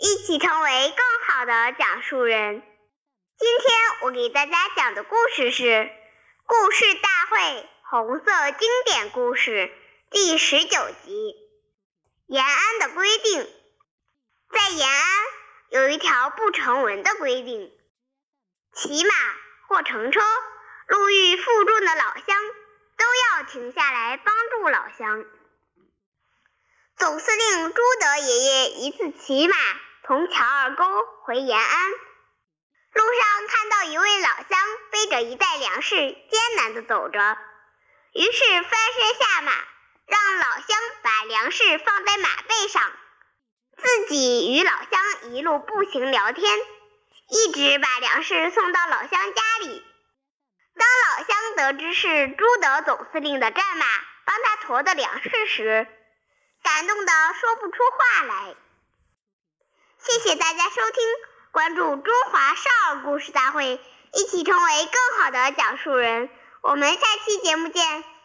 一起成为更好的讲述人。今天我给大家讲的故事是《故事大会红色经典故事》第十九集。延安的规定，在延安有一条不成文的规定：骑马或乘车路遇负重的老乡，都要停下来帮助老乡。总司令朱德爷爷一次骑马。从乔二沟回延安，路上看到一位老乡背着一袋粮食，艰难地走着，于是翻身下马，让老乡把粮食放在马背上，自己与老乡一路步行聊天，一直把粮食送到老乡家里。当老乡得知是朱德总司令的战马帮他驮的粮食时，感动得说不出话来。谢谢大家收听，关注中华少儿故事大会，一起成为更好的讲述人。我们下期节目见。